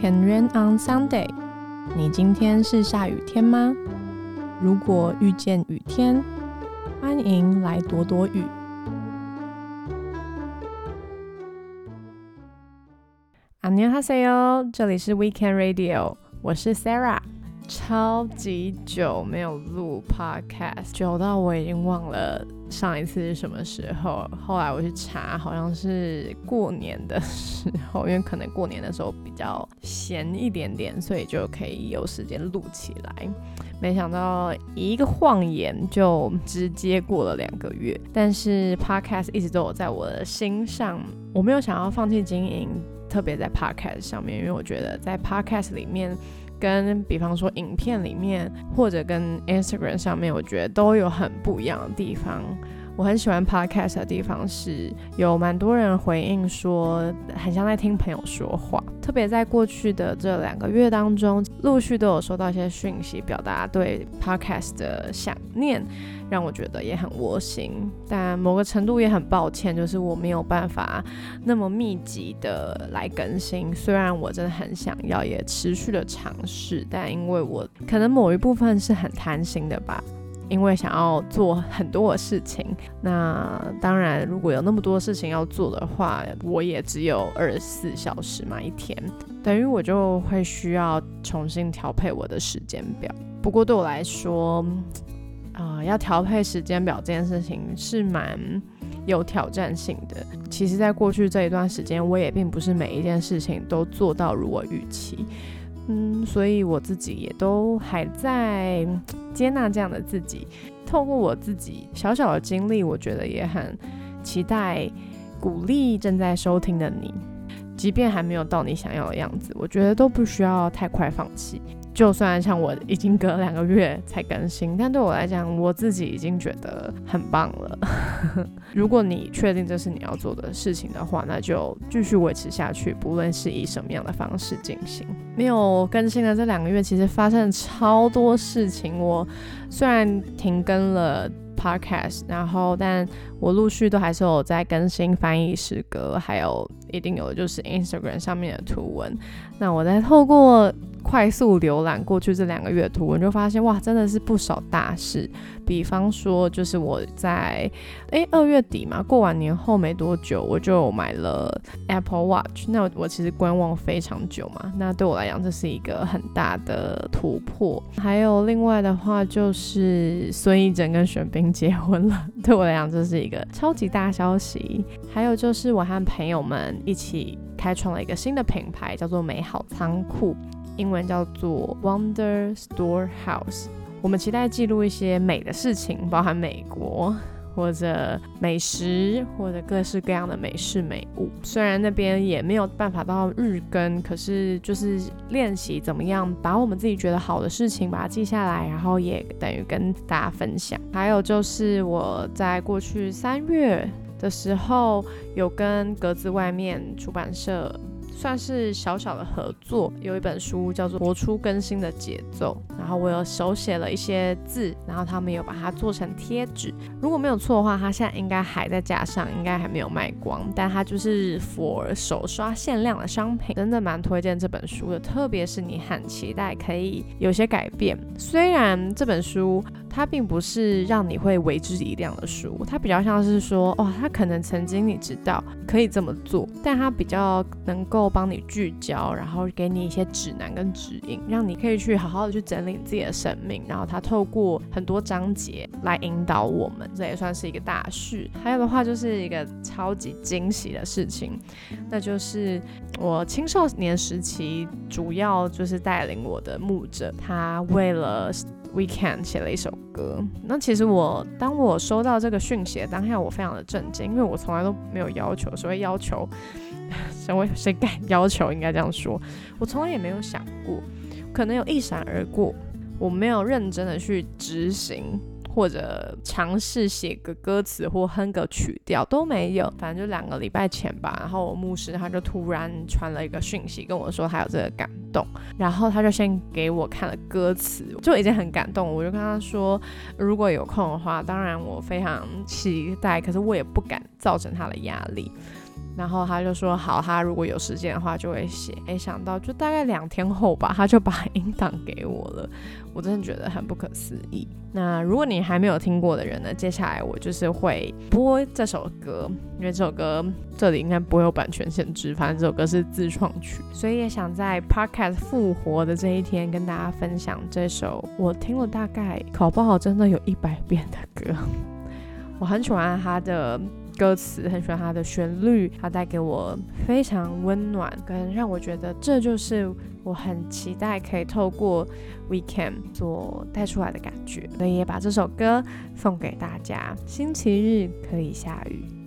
Can rain on Sunday？你今天是下雨天吗？如果遇见雨天，欢迎来躲躲雨。안녕하세요，这里是 Weekend Radio，我是 Sarah。超级久没有录 podcast，久到我已经忘了 上一次是什么时候。后来我去查，好像是过年的时候，因为可能过年的时候比较闲一点点，所以就可以有时间录起来。没想到一个晃眼就直接过了两个月，但是 podcast 一直都有在我的心上，我没有想要放弃经营，特别在 podcast 上面，因为我觉得在 podcast 里面。跟比方说影片里面，或者跟 Instagram 上面，我觉得都有很不一样的地方。我很喜欢 Podcast 的地方是，有蛮多人回应说，很像在听朋友说话。特别在过去的这两个月当中，陆续都有收到一些讯息，表达对 Podcast 的想念。让我觉得也很窝心，但某个程度也很抱歉，就是我没有办法那么密集的来更新。虽然我真的很想要，也持续的尝试，但因为我可能某一部分是很贪心的吧，因为想要做很多的事情。那当然，如果有那么多事情要做的话，我也只有二十四小时嘛，一天，等于我就会需要重新调配我的时间表。不过对我来说，啊，要调配时间表这件事情是蛮有挑战性的。其实，在过去这一段时间，我也并不是每一件事情都做到如我预期。嗯，所以我自己也都还在接纳这样的自己。透过我自己小小的经历，我觉得也很期待鼓励正在收听的你，即便还没有到你想要的样子，我觉得都不需要太快放弃。就算像我已经隔两个月才更新，但对我来讲，我自己已经觉得很棒了。如果你确定这是你要做的事情的话，那就继续维持下去，不论是以什么样的方式进行。没有更新的这两个月，其实发生了超多事情。我虽然停更了 podcast，然后但我陆续都还是有在更新翻译诗歌，还有一定有就是 Instagram 上面的图文。那我在透过。快速浏览过去这两个月图文，就发现哇，真的是不少大事。比方说，就是我在诶二月底嘛，过完年后没多久，我就买了 Apple Watch。那我其实观望非常久嘛，那对我来讲这是一个很大的突破。还有另外的话，就是孙艺珍跟玄彬结婚了，对我来讲这是一个超级大消息。还有就是我和朋友们一起开创了一个新的品牌，叫做美好仓库。英文叫做 Wonder Storehouse。我们期待记录一些美的事情，包含美国或者美食或者各式各样的美式美物。虽然那边也没有办法到日更，可是就是练习怎么样把我们自己觉得好的事情把它记下来，然后也等于跟大家分享。还有就是我在过去三月的时候有跟格子外面出版社。算是小小的合作，有一本书叫做《活出更新的节奏》，然后我有手写了一些字，然后他们有把它做成贴纸。如果没有错的话，它现在应该还在架上，应该还没有卖光，但它就是 for 手刷限量的商品，真的蛮推荐这本书的。特别是你很期待可以有些改变，虽然这本书它并不是让你会为之一亮的书，它比较像是说，哦，它可能曾经你知道可以这么做，但它比较能够。帮你聚焦，然后给你一些指南跟指引，让你可以去好好的去整理自己的生命。然后它透过很多章节来引导我们，这也算是一个大事。还有的话就是一个超级惊喜的事情，那就是我青少年时期主要就是带领我的牧者，他为了。Weekend 写了一首歌，那其实我当我收到这个讯息当下，我非常的震惊，因为我从来都没有要求，所谓要求，谁会谁敢要求？应该这样说，我从来也没有想过，可能有一闪而过，我没有认真的去执行。或者尝试写个歌词或哼个曲调都没有，反正就两个礼拜前吧。然后我牧师他就突然传了一个讯息跟我说他有这个感动，然后他就先给我看了歌词，就已经很感动。我就跟他说，如果有空的话，当然我非常期待，可是我也不敢造成他的压力。然后他就说好，他如果有时间的话就会写。没想到就大概两天后吧，他就把音档给我了。我真的觉得很不可思议。那如果你还没有听过的人呢，接下来我就是会播这首歌，因为这首歌这里应该不会有版权限制，反正这首歌是自创曲，所以也想在 Podcast 复活的这一天跟大家分享这首我听了大概考不好真的有一百遍的歌。我很喜欢他的。歌词很喜欢它的旋律，它带给我非常温暖，跟让我觉得这就是我很期待可以透过 Weekend 所带出来的感觉，所以也把这首歌送给大家。星期日可以下雨。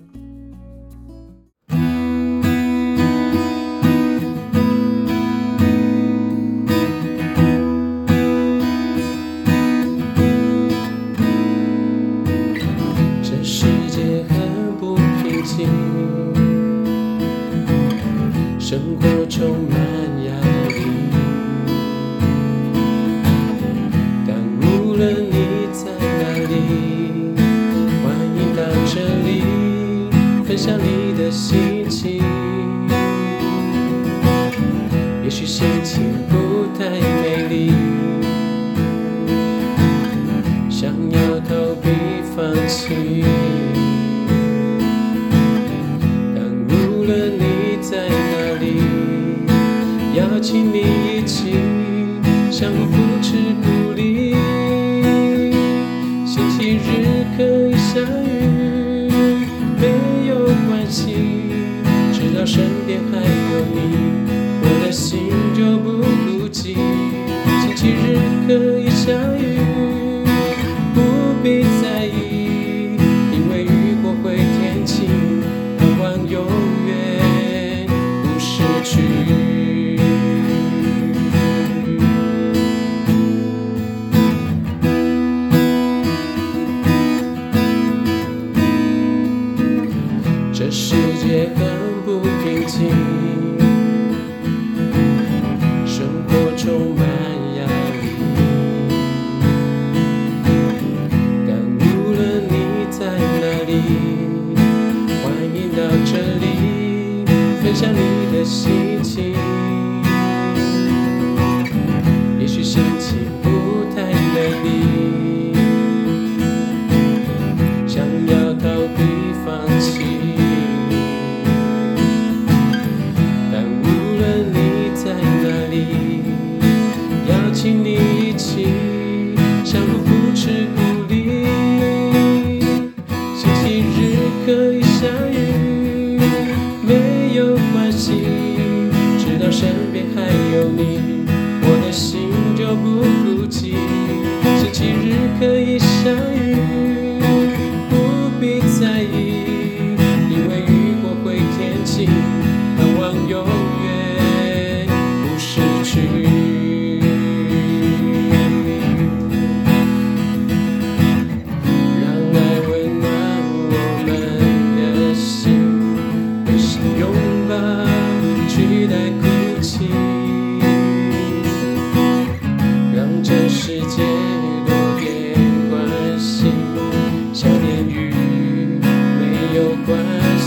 心情不太美丽，想要逃避放弃。但无论你在哪里，邀请你一起，相互扶持、鼓励。星期日可以下雨，没有关系，直到身边还有你。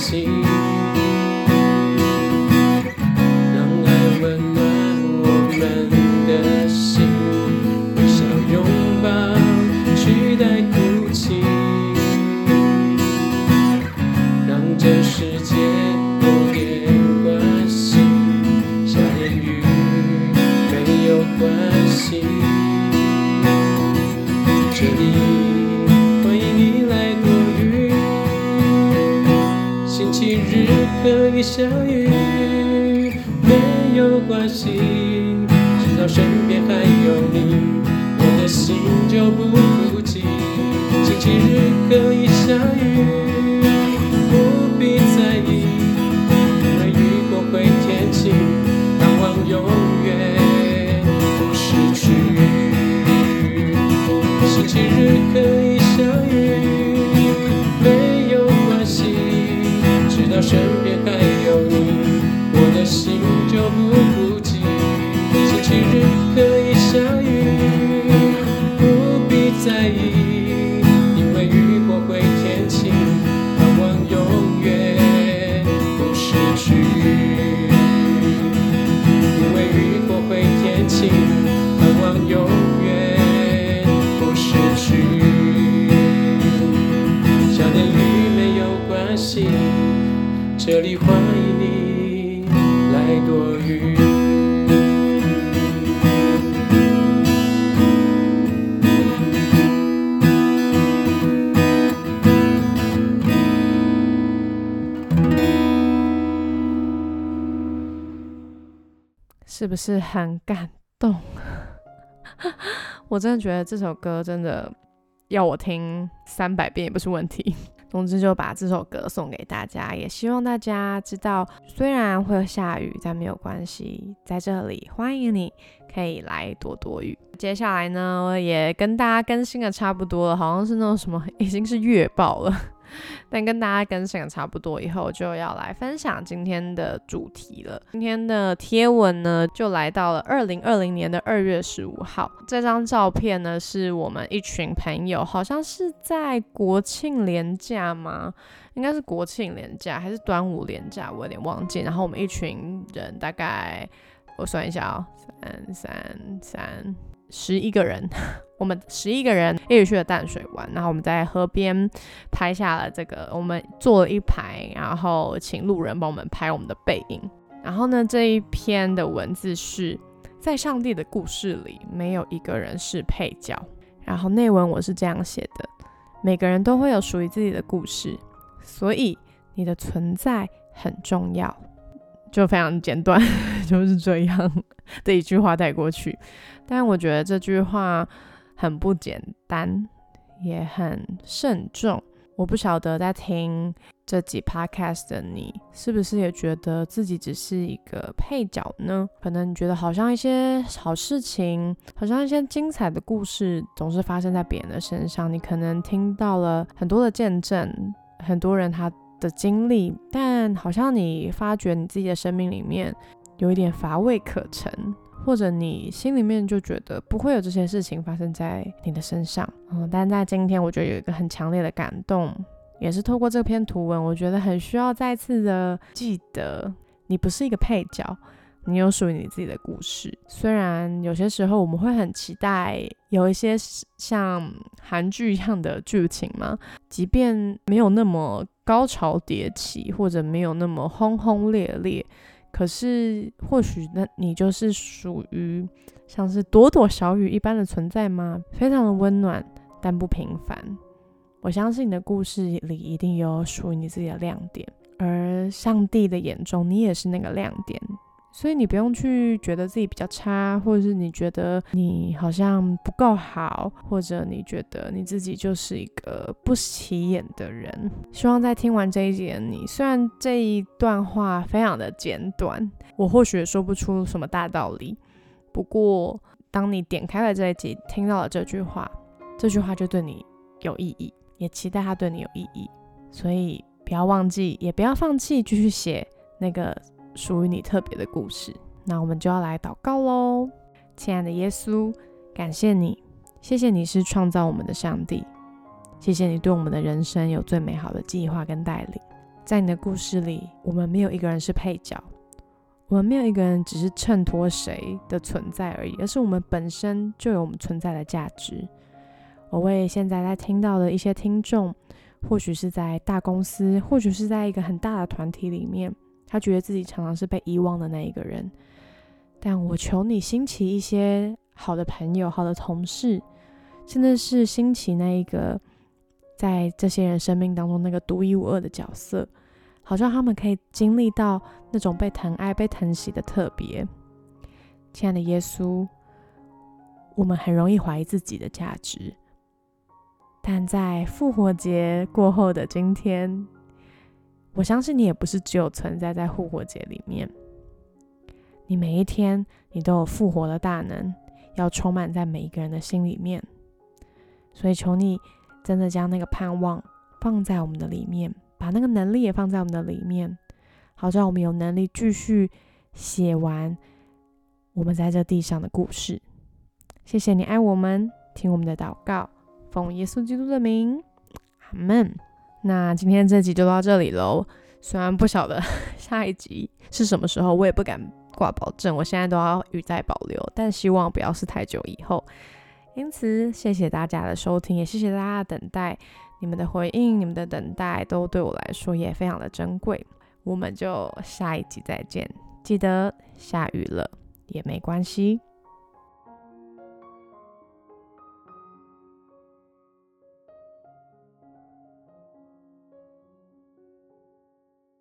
see. 星期日可以相遇没有关系只要身边还有你我的心就不孤寂星期日可以相遇不必在意。因为雨过会天晴盼望永远不失去星期日可以这里欢迎你来躲雨。是不是很感动？我真的觉得这首歌真的要我听三百遍也不是问题。总之就把这首歌送给大家，也希望大家知道，虽然会下雨，但没有关系，在这里欢迎你可以来躲躲雨。接下来呢，也跟大家更新的差不多了，好像是那种什么已经是月报了。但跟大家更新的差不多以后，就要来分享今天的主题了。今天的贴文呢，就来到了二零二零年的二月十五号。这张照片呢，是我们一群朋友，好像是在国庆连假吗？应该是国庆连假还是端午连假，我有点忘记。然后我们一群人，大概我算一下哦，三三三。十一个人，我们十一个人一起去了淡水玩，然后我们在河边拍下了这个，我们坐了一排，然后请路人帮我们拍我们的背影。然后呢，这一篇的文字是在上帝的故事里，没有一个人是配角。然后内文我是这样写的：每个人都会有属于自己的故事，所以你的存在很重要。就非常简短，就是这样 的一句话带过去。但我觉得这句话很不简单，也很慎重。我不晓得在听这几 podcast 的你，是不是也觉得自己只是一个配角呢？可能你觉得好像一些好事情，好像一些精彩的故事，总是发生在别人的身上。你可能听到了很多的见证，很多人他。的经历，但好像你发觉你自己的生命里面有一点乏味可陈，或者你心里面就觉得不会有这些事情发生在你的身上。嗯，但在今天，我觉得有一个很强烈的感动，也是透过这篇图文，我觉得很需要再次的记得，你不是一个配角。你有属于你自己的故事，虽然有些时候我们会很期待有一些像韩剧一样的剧情嘛，即便没有那么高潮迭起，或者没有那么轰轰烈烈，可是或许那你就是属于像是朵朵小雨一般的存在吗？非常的温暖，但不平凡。我相信你的故事里一定有属于你自己的亮点，而上帝的眼中，你也是那个亮点。所以你不用去觉得自己比较差，或者是你觉得你好像不够好，或者你觉得你自己就是一个不起眼的人。希望在听完这一集你，虽然这一段话非常的简短，我或许也说不出什么大道理，不过当你点开了这一集，听到了这句话，这句话就对你有意义，也期待它对你有意义。所以不要忘记，也不要放弃，继续写那个。属于你特别的故事，那我们就要来祷告喽。亲爱的耶稣，感谢你，谢谢你是创造我们的上帝，谢谢你对我们的人生有最美好的计划跟带领。在你的故事里，我们没有一个人是配角，我们没有一个人只是衬托谁的存在而已，而是我们本身就有我们存在的价值。我为现在在听到的一些听众，或许是在大公司，或许是在一个很大的团体里面。他觉得自己常常是被遗忘的那一个人，但我求你兴起一些好的朋友、好的同事，甚至是兴起那一个在这些人生命当中那个独一无二的角色，好像他们可以经历到那种被疼爱、被疼惜的特别。亲爱的耶稣，我们很容易怀疑自己的价值，但在复活节过后的今天。我相信你也不是只有存在在复活节里面，你每一天你都有复活的大能，要充满在每一个人的心里面。所以求你真的将那个盼望放在我们的里面，把那个能力也放在我们的里面，好让我们有能力继续写完我们在这地上的故事。谢谢你爱我们，听我们的祷告，奉耶稣基督的名，阿门。那今天这集就到这里喽。虽然不晓得 下一集是什么时候，我也不敢挂保证，我现在都要语带保留，但希望不要是太久以后。因此，谢谢大家的收听，也谢谢大家的等待。你们的回应、你们的等待，都对我来说也非常的珍贵。我们就下一集再见。记得下雨了也没关系。